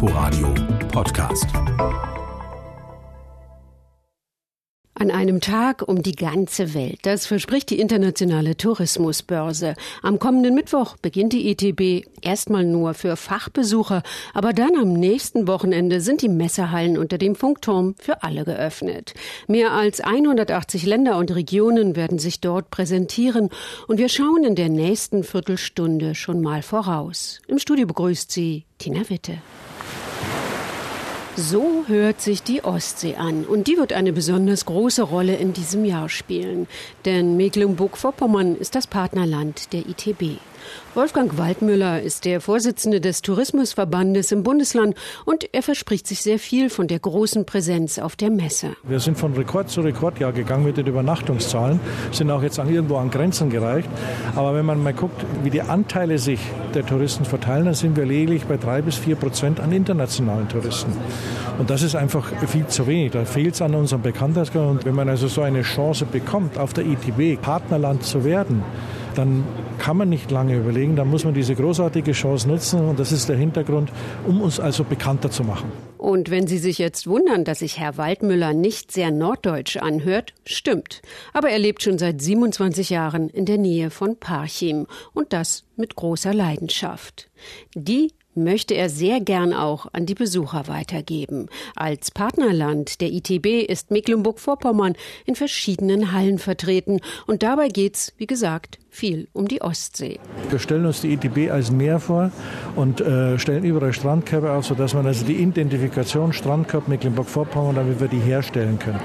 Inforadio Podcast. An einem Tag um die ganze Welt. Das verspricht die internationale Tourismusbörse. Am kommenden Mittwoch beginnt die ETB erstmal nur für Fachbesucher, aber dann am nächsten Wochenende sind die Messehallen unter dem Funkturm für alle geöffnet. Mehr als 180 Länder und Regionen werden sich dort präsentieren und wir schauen in der nächsten Viertelstunde schon mal voraus. Im Studio begrüßt sie Tina Witte. So hört sich die Ostsee an und die wird eine besonders große Rolle in diesem Jahr spielen, denn Mecklenburg-Vorpommern ist das Partnerland der ITB. Wolfgang Waldmüller ist der Vorsitzende des Tourismusverbandes im Bundesland und er verspricht sich sehr viel von der großen Präsenz auf der Messe. Wir sind von Rekord zu Rekordjahr gegangen mit den Übernachtungszahlen, sind auch jetzt irgendwo an Grenzen gereicht. Aber wenn man mal guckt, wie die Anteile sich der Touristen verteilen, dann sind wir lediglich bei drei bis vier Prozent an internationalen Touristen. Und das ist einfach viel zu wenig. Da fehlt es an unserem Bekanntheitsgrad. Und wenn man also so eine Chance bekommt, auf der ITB Partnerland zu werden, dann kann man nicht lange überlegen, dann muss man diese großartige Chance nutzen und das ist der Hintergrund, um uns also bekannter zu machen. Und wenn Sie sich jetzt wundern, dass sich Herr Waldmüller nicht sehr norddeutsch anhört, stimmt. Aber er lebt schon seit 27 Jahren in der Nähe von Parchim und das mit großer Leidenschaft. Die möchte er sehr gern auch an die Besucher weitergeben. Als Partnerland der ITB ist Mecklenburg-Vorpommern in verschiedenen Hallen vertreten und dabei geht's, wie gesagt, viel um die Ostsee. Wir stellen uns die ITB als Meer vor und äh, stellen überall Strandkörbe auf, sodass man also die Identifikation Strandkorb Mecklenburg-Vorpommern, damit wir die herstellen können.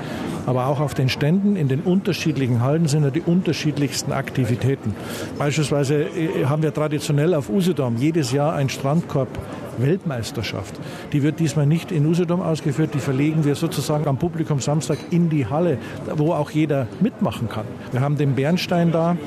Aber auch auf den Ständen in den unterschiedlichen Hallen sind ja die unterschiedlichsten Aktivitäten. Beispielsweise äh, haben wir traditionell auf Usedom jedes Jahr ein Strandkorb Weltmeisterschaft. Die wird diesmal nicht in Usedom ausgeführt, die verlegen wir sozusagen am Publikum Samstag in die Halle, wo auch jeder mitmachen kann. Wir haben den Bernstein da,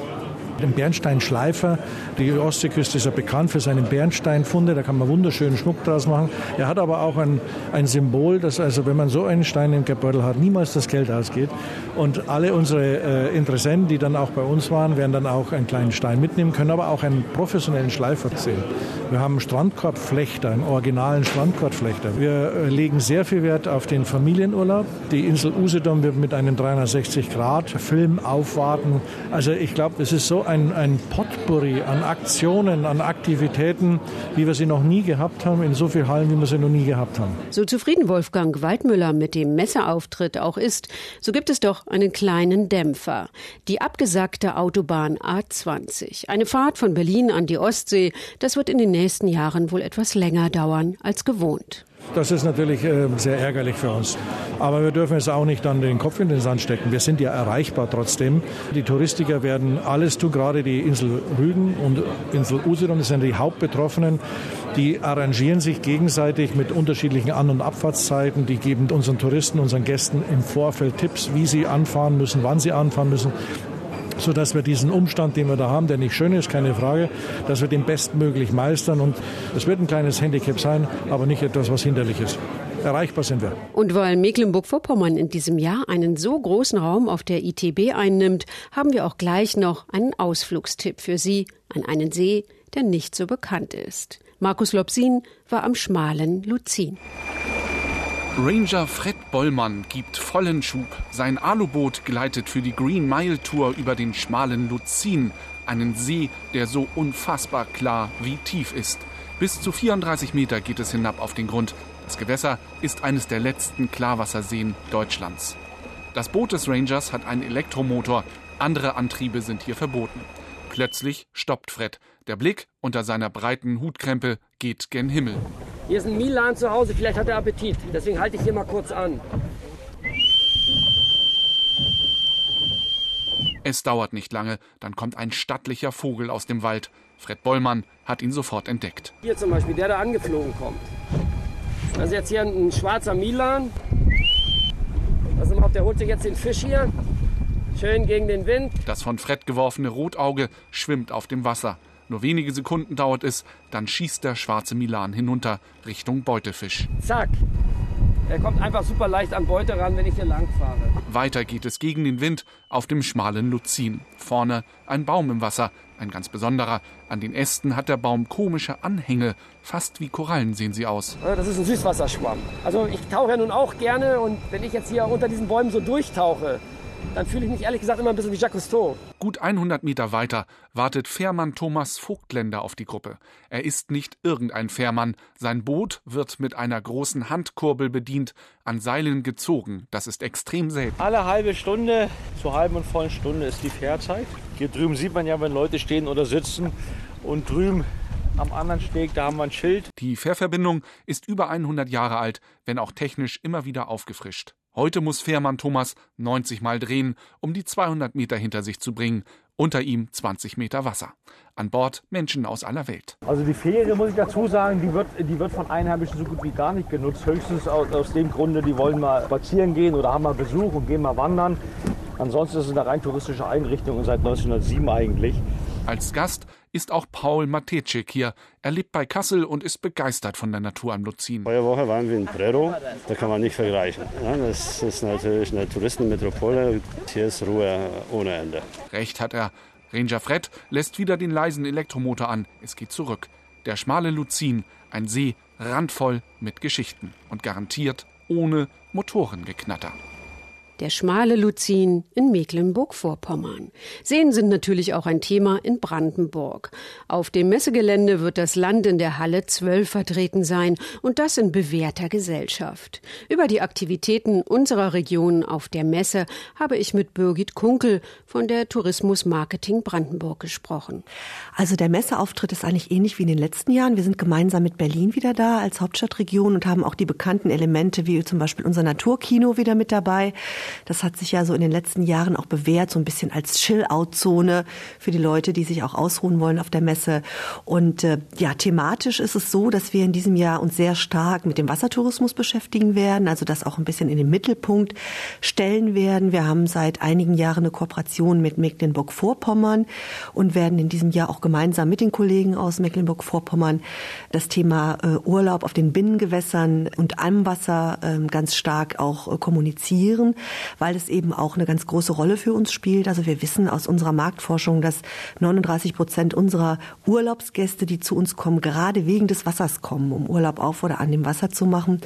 den Bernsteinschleifer. Die Ostseeküste ist ja bekannt für seine Bernsteinfunde, da kann man wunderschönen Schmuck draus machen. Er hat aber auch ein, ein Symbol, dass also, wenn man so einen Stein im Geldbeutel hat, niemals das Geld ausgeht. Und alle unsere äh, Interessenten, die dann auch bei uns waren, werden dann auch einen kleinen Stein mitnehmen können, aber auch einen professionellen Schleifer sehen. Wir haben Strandkorbflechter, einen originalen Strandkorbflechter. Wir äh, legen sehr viel Wert auf den Familienurlaub. Die Insel Usedom wird mit einem 360-Grad-Film aufwarten. Also ich glaube, es ist so ein, ein Potpourri an Aktionen, an Aktivitäten, wie wir sie noch nie gehabt haben, in so vielen Hallen, wie wir sie noch nie gehabt haben. So zufrieden Wolfgang Waldmüller mit dem Messeauftritt auch ist, so gibt es doch einen kleinen Dämpfer. Die abgesagte Autobahn A20. Eine Fahrt von Berlin an die Ostsee, das wird in den nächsten Jahren wohl etwas länger dauern als gewohnt. Das ist natürlich äh, sehr ärgerlich für uns. Aber wir dürfen es auch nicht dann den Kopf in den Sand stecken. Wir sind ja erreichbar trotzdem. Die Touristiker werden alles tun, gerade die Insel Rügen und Insel Usedom sind die Hauptbetroffenen. Die arrangieren sich gegenseitig mit unterschiedlichen An- und Abfahrtszeiten. Die geben unseren Touristen, unseren Gästen im Vorfeld Tipps, wie sie anfahren müssen, wann sie anfahren müssen sodass wir diesen Umstand, den wir da haben, der nicht schön ist, keine Frage, dass wir den bestmöglich meistern. Und es wird ein kleines Handicap sein, aber nicht etwas, was hinderlich ist. Erreichbar sind wir. Und weil Mecklenburg-Vorpommern in diesem Jahr einen so großen Raum auf der ITB einnimmt, haben wir auch gleich noch einen Ausflugstipp für Sie an einen See, der nicht so bekannt ist. Markus Lopsin war am schmalen Luzin. Ranger Fred Bollmann gibt vollen Schub. Sein Aluboot gleitet für die Green Mile Tour über den schmalen Luzin, einen See, der so unfassbar klar wie tief ist. Bis zu 34 Meter geht es hinab auf den Grund. Das Gewässer ist eines der letzten Klarwasserseen Deutschlands. Das Boot des Rangers hat einen Elektromotor. Andere Antriebe sind hier verboten. Plötzlich stoppt Fred. Der Blick unter seiner breiten Hutkrempe geht gen Himmel. Hier ist ein Milan zu Hause, vielleicht hat er Appetit. Deswegen halte ich hier mal kurz an. Es dauert nicht lange, dann kommt ein stattlicher Vogel aus dem Wald. Fred Bollmann hat ihn sofort entdeckt. Hier zum Beispiel, der da angeflogen kommt. Das ist jetzt hier ein schwarzer Milan. Mal auf, der holt sich jetzt den Fisch hier. Schön gegen den Wind. Das von Fred geworfene Rotauge schwimmt auf dem Wasser. Nur wenige Sekunden dauert es, dann schießt der schwarze Milan hinunter Richtung Beutefisch. Zack. Er kommt einfach super leicht an Beute ran, wenn ich hier lang fahre. Weiter geht es gegen den Wind auf dem schmalen Luzin. Vorne ein Baum im Wasser. Ein ganz besonderer. An den Ästen hat der Baum komische Anhänge. Fast wie Korallen sehen sie aus. Das ist ein Süßwasserschwamm. Also ich tauche ja nun auch gerne und wenn ich jetzt hier unter diesen Bäumen so durchtauche, dann fühle ich mich ehrlich gesagt immer ein bisschen wie Jacques Cousteau. Gut 100 Meter weiter wartet Fährmann Thomas Vogtländer auf die Gruppe. Er ist nicht irgendein Fährmann. Sein Boot wird mit einer großen Handkurbel bedient, an Seilen gezogen. Das ist extrem selten. Alle halbe Stunde, zur halben und vollen Stunde ist die Fährzeit. Hier drüben sieht man ja, wenn Leute stehen oder sitzen. Und drüben am anderen Steg, da haben wir ein Schild. Die Fährverbindung ist über 100 Jahre alt, wenn auch technisch immer wieder aufgefrischt. Heute muss Fährmann Thomas 90 Mal drehen, um die 200 Meter hinter sich zu bringen. Unter ihm 20 Meter Wasser. An Bord Menschen aus aller Welt. Also die Fähre, muss ich dazu sagen, die wird, die wird von Einheimischen so gut wie gar nicht genutzt. Höchstens aus, aus dem Grunde, die wollen mal spazieren gehen oder haben mal Besuch und gehen mal wandern. Ansonsten ist es eine rein touristische Einrichtung und seit 1907 eigentlich. Als Gast ist auch Paul Matecek hier. Er lebt bei Kassel und ist begeistert von der Natur am Luzin. Vorige Woche waren wir in Prero, da kann man nicht vergleichen. das ist natürlich eine Touristenmetropole. Hier ist Ruhe ohne Ende. Recht hat er. Ranger Fred lässt wieder den leisen Elektromotor an. Es geht zurück. Der schmale Luzin, ein See randvoll mit Geschichten und garantiert ohne Motorengeknatter der schmale Luzin in Mecklenburg-Vorpommern. Seen sind natürlich auch ein Thema in Brandenburg. Auf dem Messegelände wird das Land in der Halle 12 vertreten sein und das in bewährter Gesellschaft. Über die Aktivitäten unserer Region auf der Messe habe ich mit Birgit Kunkel von der Tourismus Marketing Brandenburg gesprochen. Also der Messeauftritt ist eigentlich ähnlich wie in den letzten Jahren. Wir sind gemeinsam mit Berlin wieder da als Hauptstadtregion und haben auch die bekannten Elemente wie zum Beispiel unser Naturkino wieder mit dabei. Das hat sich ja so in den letzten Jahren auch bewährt, so ein bisschen als Chill-Out-Zone für die Leute, die sich auch ausruhen wollen auf der Messe. Und äh, ja, thematisch ist es so, dass wir in diesem Jahr uns sehr stark mit dem Wassertourismus beschäftigen werden, also das auch ein bisschen in den Mittelpunkt stellen werden. Wir haben seit einigen Jahren eine Kooperation mit Mecklenburg-Vorpommern und werden in diesem Jahr auch gemeinsam mit den Kollegen aus Mecklenburg-Vorpommern das Thema äh, Urlaub auf den Binnengewässern und am Wasser äh, ganz stark auch äh, kommunizieren weil es eben auch eine ganz große Rolle für uns spielt. Also wir wissen aus unserer Marktforschung, dass 39 Prozent unserer Urlaubsgäste, die zu uns kommen, gerade wegen des Wassers kommen, um Urlaub auf oder an dem Wasser zu machen.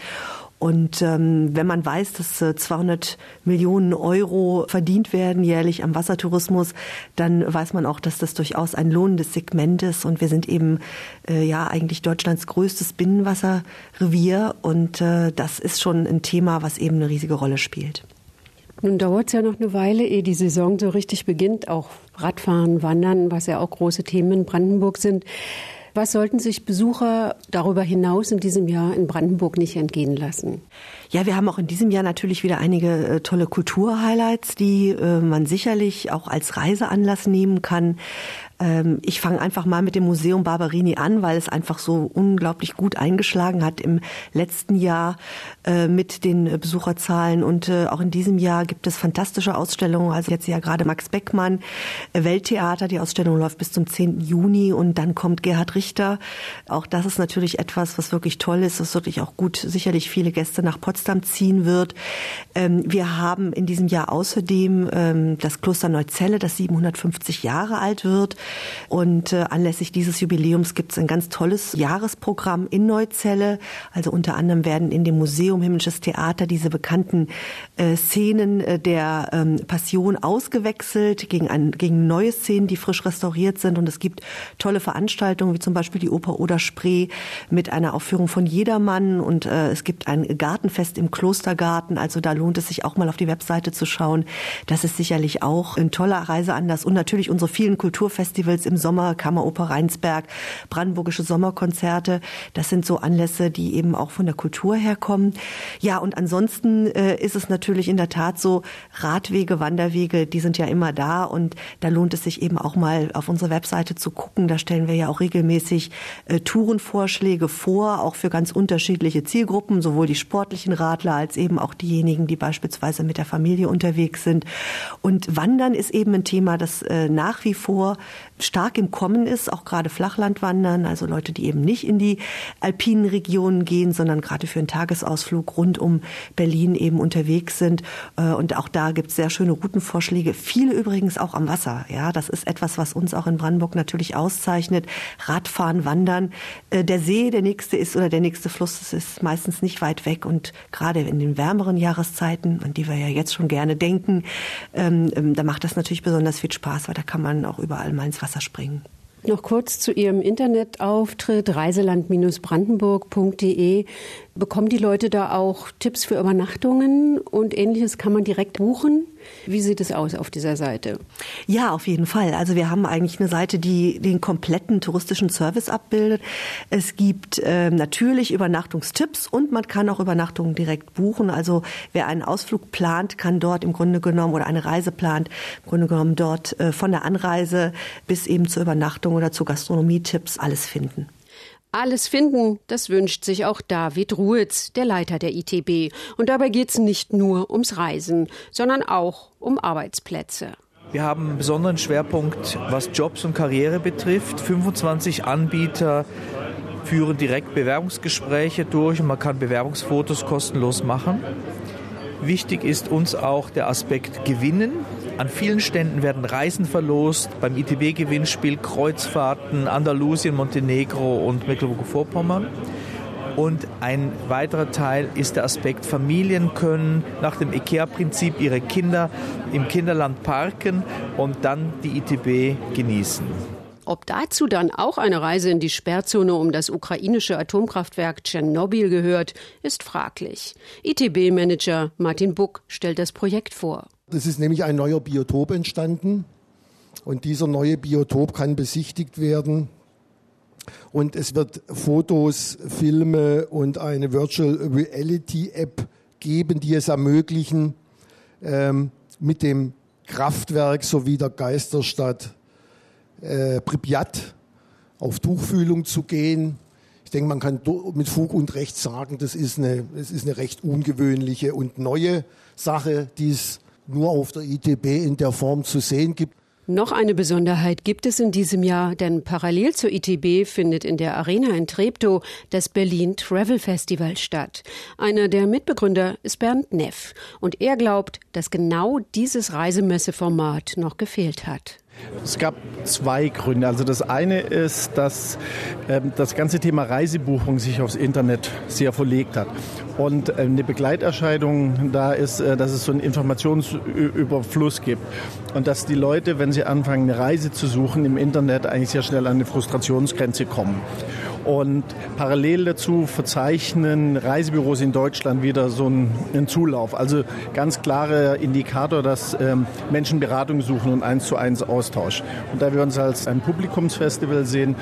Und ähm, wenn man weiß, dass äh, 200 Millionen Euro verdient werden jährlich am Wassertourismus, dann weiß man auch, dass das durchaus ein lohnendes Segment ist. Und wir sind eben äh, ja eigentlich Deutschlands größtes Binnenwasserrevier. Und äh, das ist schon ein Thema, was eben eine riesige Rolle spielt. Nun dauert es ja noch eine Weile, ehe die Saison so richtig beginnt. Auch Radfahren, Wandern, was ja auch große Themen in Brandenburg sind. Was sollten sich Besucher darüber hinaus in diesem Jahr in Brandenburg nicht entgehen lassen? Ja, wir haben auch in diesem Jahr natürlich wieder einige äh, tolle Kulturhighlights, die äh, man sicherlich auch als Reiseanlass nehmen kann. Ähm, ich fange einfach mal mit dem Museum Barberini an, weil es einfach so unglaublich gut eingeschlagen hat im letzten Jahr äh, mit den Besucherzahlen. Und äh, auch in diesem Jahr gibt es fantastische Ausstellungen. Also jetzt ja gerade Max Beckmann, äh, Welttheater. Die Ausstellung läuft bis zum 10. Juni und dann kommt Gerhard Richter. Auch das ist natürlich etwas, was wirklich toll ist, was wirklich auch gut sicherlich viele Gäste nach Potsdam ziehen wird. Ähm, wir haben in diesem Jahr außerdem ähm, das Kloster Neuzelle, das 750 Jahre alt wird. Und äh, anlässlich dieses Jubiläums gibt es ein ganz tolles Jahresprogramm in Neuzelle. Also unter anderem werden in dem Museum Himmlisches Theater diese bekannten äh, Szenen äh, der ähm, Passion ausgewechselt gegen, ein, gegen neue Szenen, die frisch restauriert sind. Und es gibt tolle Veranstaltungen, wie zum Beispiel die Oper Oder Spree mit einer Aufführung von Jedermann. Und äh, es gibt ein Gartenfest im Klostergarten. Also da lohnt es sich auch mal auf die Webseite zu schauen. Das ist sicherlich auch ein toller Reiseanlass. Und natürlich unsere vielen Kulturfestivals Festivals im Sommer, Kammeroper Rheinsberg, brandenburgische Sommerkonzerte. Das sind so Anlässe, die eben auch von der Kultur herkommen. Ja, und ansonsten äh, ist es natürlich in der Tat so, Radwege, Wanderwege, die sind ja immer da und da lohnt es sich eben auch mal auf unsere Webseite zu gucken. Da stellen wir ja auch regelmäßig äh, Tourenvorschläge vor, auch für ganz unterschiedliche Zielgruppen, sowohl die sportlichen Radler als eben auch diejenigen, die beispielsweise mit der Familie unterwegs sind. Und Wandern ist eben ein Thema, das äh, nach wie vor stark im Kommen ist, auch gerade Flachlandwandern, also Leute, die eben nicht in die alpinen Regionen gehen, sondern gerade für einen Tagesausflug rund um Berlin eben unterwegs sind. Äh, und auch da gibt es sehr schöne Routenvorschläge. Viele übrigens auch am Wasser. Ja, das ist etwas, was uns auch in Brandenburg natürlich auszeichnet. Radfahren, Wandern. Äh, der See, der nächste ist oder der nächste Fluss, das ist meistens nicht weit weg. Und gerade in den wärmeren Jahreszeiten, an die wir ja jetzt schon gerne denken, ähm, ähm, da macht das natürlich besonders viel Spaß, weil da kann man auch überall mal ins Wasser springen. Noch kurz zu Ihrem Internetauftritt reiseland-brandenburg.de. Bekommen die Leute da auch Tipps für Übernachtungen und ähnliches? Kann man direkt buchen? Wie sieht es aus auf dieser Seite? Ja, auf jeden Fall. Also wir haben eigentlich eine Seite, die den kompletten touristischen Service abbildet. Es gibt äh, natürlich Übernachtungstipps und man kann auch Übernachtungen direkt buchen. Also wer einen Ausflug plant, kann dort im Grunde genommen oder eine Reise plant, im Grunde genommen dort äh, von der Anreise bis eben zur Übernachtung oder zu Gastronomietipps alles finden. Alles finden, das wünscht sich auch David Ruitz, der Leiter der ITB. Und dabei geht es nicht nur ums Reisen, sondern auch um Arbeitsplätze. Wir haben einen besonderen Schwerpunkt, was Jobs und Karriere betrifft. 25 Anbieter führen direkt Bewerbungsgespräche durch und man kann Bewerbungsfotos kostenlos machen. Wichtig ist uns auch der Aspekt Gewinnen. An vielen Ständen werden Reisen verlost, beim ITB-Gewinnspiel Kreuzfahrten, Andalusien, Montenegro und Mecklenburg-Vorpommern. Und ein weiterer Teil ist der Aspekt, Familien können nach dem IKEA-Prinzip ihre Kinder im Kinderland parken und dann die ITB genießen. Ob dazu dann auch eine Reise in die Sperrzone um das ukrainische Atomkraftwerk Tschernobyl gehört, ist fraglich. ITB-Manager Martin Buck stellt das Projekt vor. Es ist nämlich ein neuer Biotop entstanden und dieser neue Biotop kann besichtigt werden. Und es wird Fotos, Filme und eine Virtual Reality App geben, die es ermöglichen, ähm, mit dem Kraftwerk sowie der Geisterstadt äh, Pripyat auf Tuchfühlung zu gehen. Ich denke, man kann mit Fug und Recht sagen, das ist eine, das ist eine recht ungewöhnliche und neue Sache, die es nur auf der ITB in der Form zu sehen gibt. Noch eine Besonderheit gibt es in diesem Jahr, denn parallel zur ITB findet in der Arena in Treptow das Berlin Travel Festival statt. Einer der Mitbegründer ist Bernd Neff und er glaubt, dass genau dieses Reisemesseformat noch gefehlt hat. Es gab zwei Gründe. Also das eine ist, dass ähm, das ganze Thema Reisebuchung sich aufs Internet sehr verlegt hat. Und äh, eine Begleiterscheinung da ist, äh, dass es so einen Informationsüberfluss gibt. Und dass die Leute, wenn sie anfangen, eine Reise zu suchen, im Internet eigentlich sehr schnell an eine Frustrationsgrenze kommen. Und parallel dazu verzeichnen Reisebüros in Deutschland wieder so einen, Zulauf. Also ganz klarer Indikator, dass ähm, Menschen Beratung suchen und eins zu eins Austausch. Und da wir uns als ein Publikumsfestival sehen,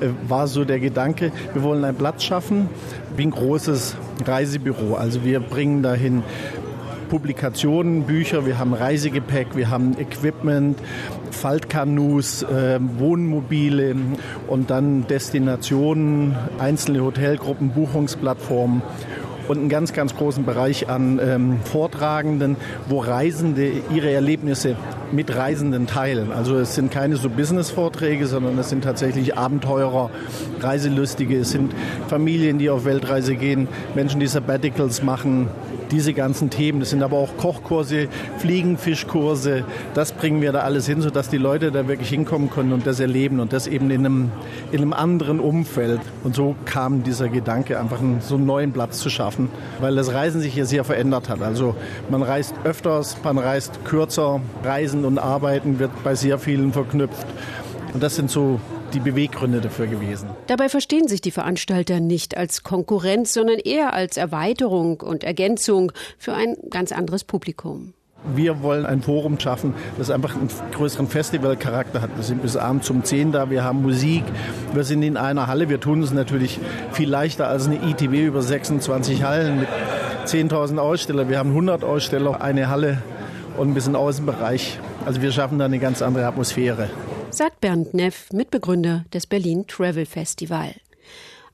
äh, war so der Gedanke, wir wollen einen Platz schaffen wie ein großes Reisebüro. Also wir bringen dahin Publikationen, Bücher, wir haben Reisegepäck, wir haben Equipment, Faltkanus, äh, Wohnmobile und dann Destinationen, einzelne Hotelgruppen, Buchungsplattformen und einen ganz, ganz großen Bereich an ähm, Vortragenden, wo Reisende ihre Erlebnisse mit Reisenden teilen. Also es sind keine so Business-Vorträge, sondern es sind tatsächlich Abenteurer, Reiselustige, es sind Familien, die auf Weltreise gehen, Menschen, die Sabbaticals machen, diese ganzen Themen. Das sind aber auch Kochkurse, Fliegenfischkurse. Das bringen wir da alles hin, sodass die Leute da wirklich hinkommen können und das erleben und das eben in einem, in einem anderen Umfeld. Und so kam dieser Gedanke, einfach einen, so einen neuen Platz zu schaffen, weil das Reisen sich hier sehr verändert hat. Also man reist öfters, man reist kürzer. Reisen und Arbeiten wird bei sehr vielen verknüpft. Und das sind so die Beweggründe dafür gewesen. Dabei verstehen sich die Veranstalter nicht als Konkurrenz, sondern eher als Erweiterung und Ergänzung für ein ganz anderes Publikum. Wir wollen ein Forum schaffen, das einfach einen größeren Festivalcharakter hat. Wir sind bis abends um 10 da, wir haben Musik, wir sind in einer Halle. Wir tun es natürlich viel leichter als eine ITB über 26 Hallen mit 10.000 Aussteller. Wir haben 100 Aussteller, eine Halle und ein bisschen Außenbereich. Also wir schaffen da eine ganz andere Atmosphäre sagt Bernd Neff, Mitbegründer des Berlin Travel Festival.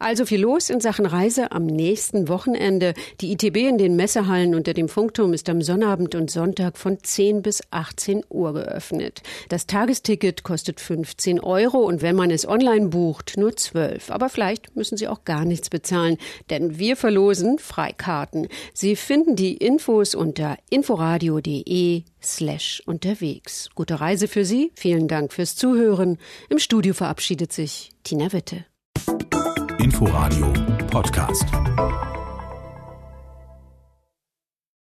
Also viel los in Sachen Reise am nächsten Wochenende. Die ITB in den Messehallen unter dem Funkturm ist am Sonnabend und Sonntag von 10 bis 18 Uhr geöffnet. Das Tagesticket kostet 15 Euro und wenn man es online bucht, nur 12. Aber vielleicht müssen Sie auch gar nichts bezahlen, denn wir verlosen Freikarten. Sie finden die Infos unter inforadio.de slash unterwegs. Gute Reise für Sie. Vielen Dank fürs Zuhören. Im Studio verabschiedet sich Tina Witte. Inforadio Podcast.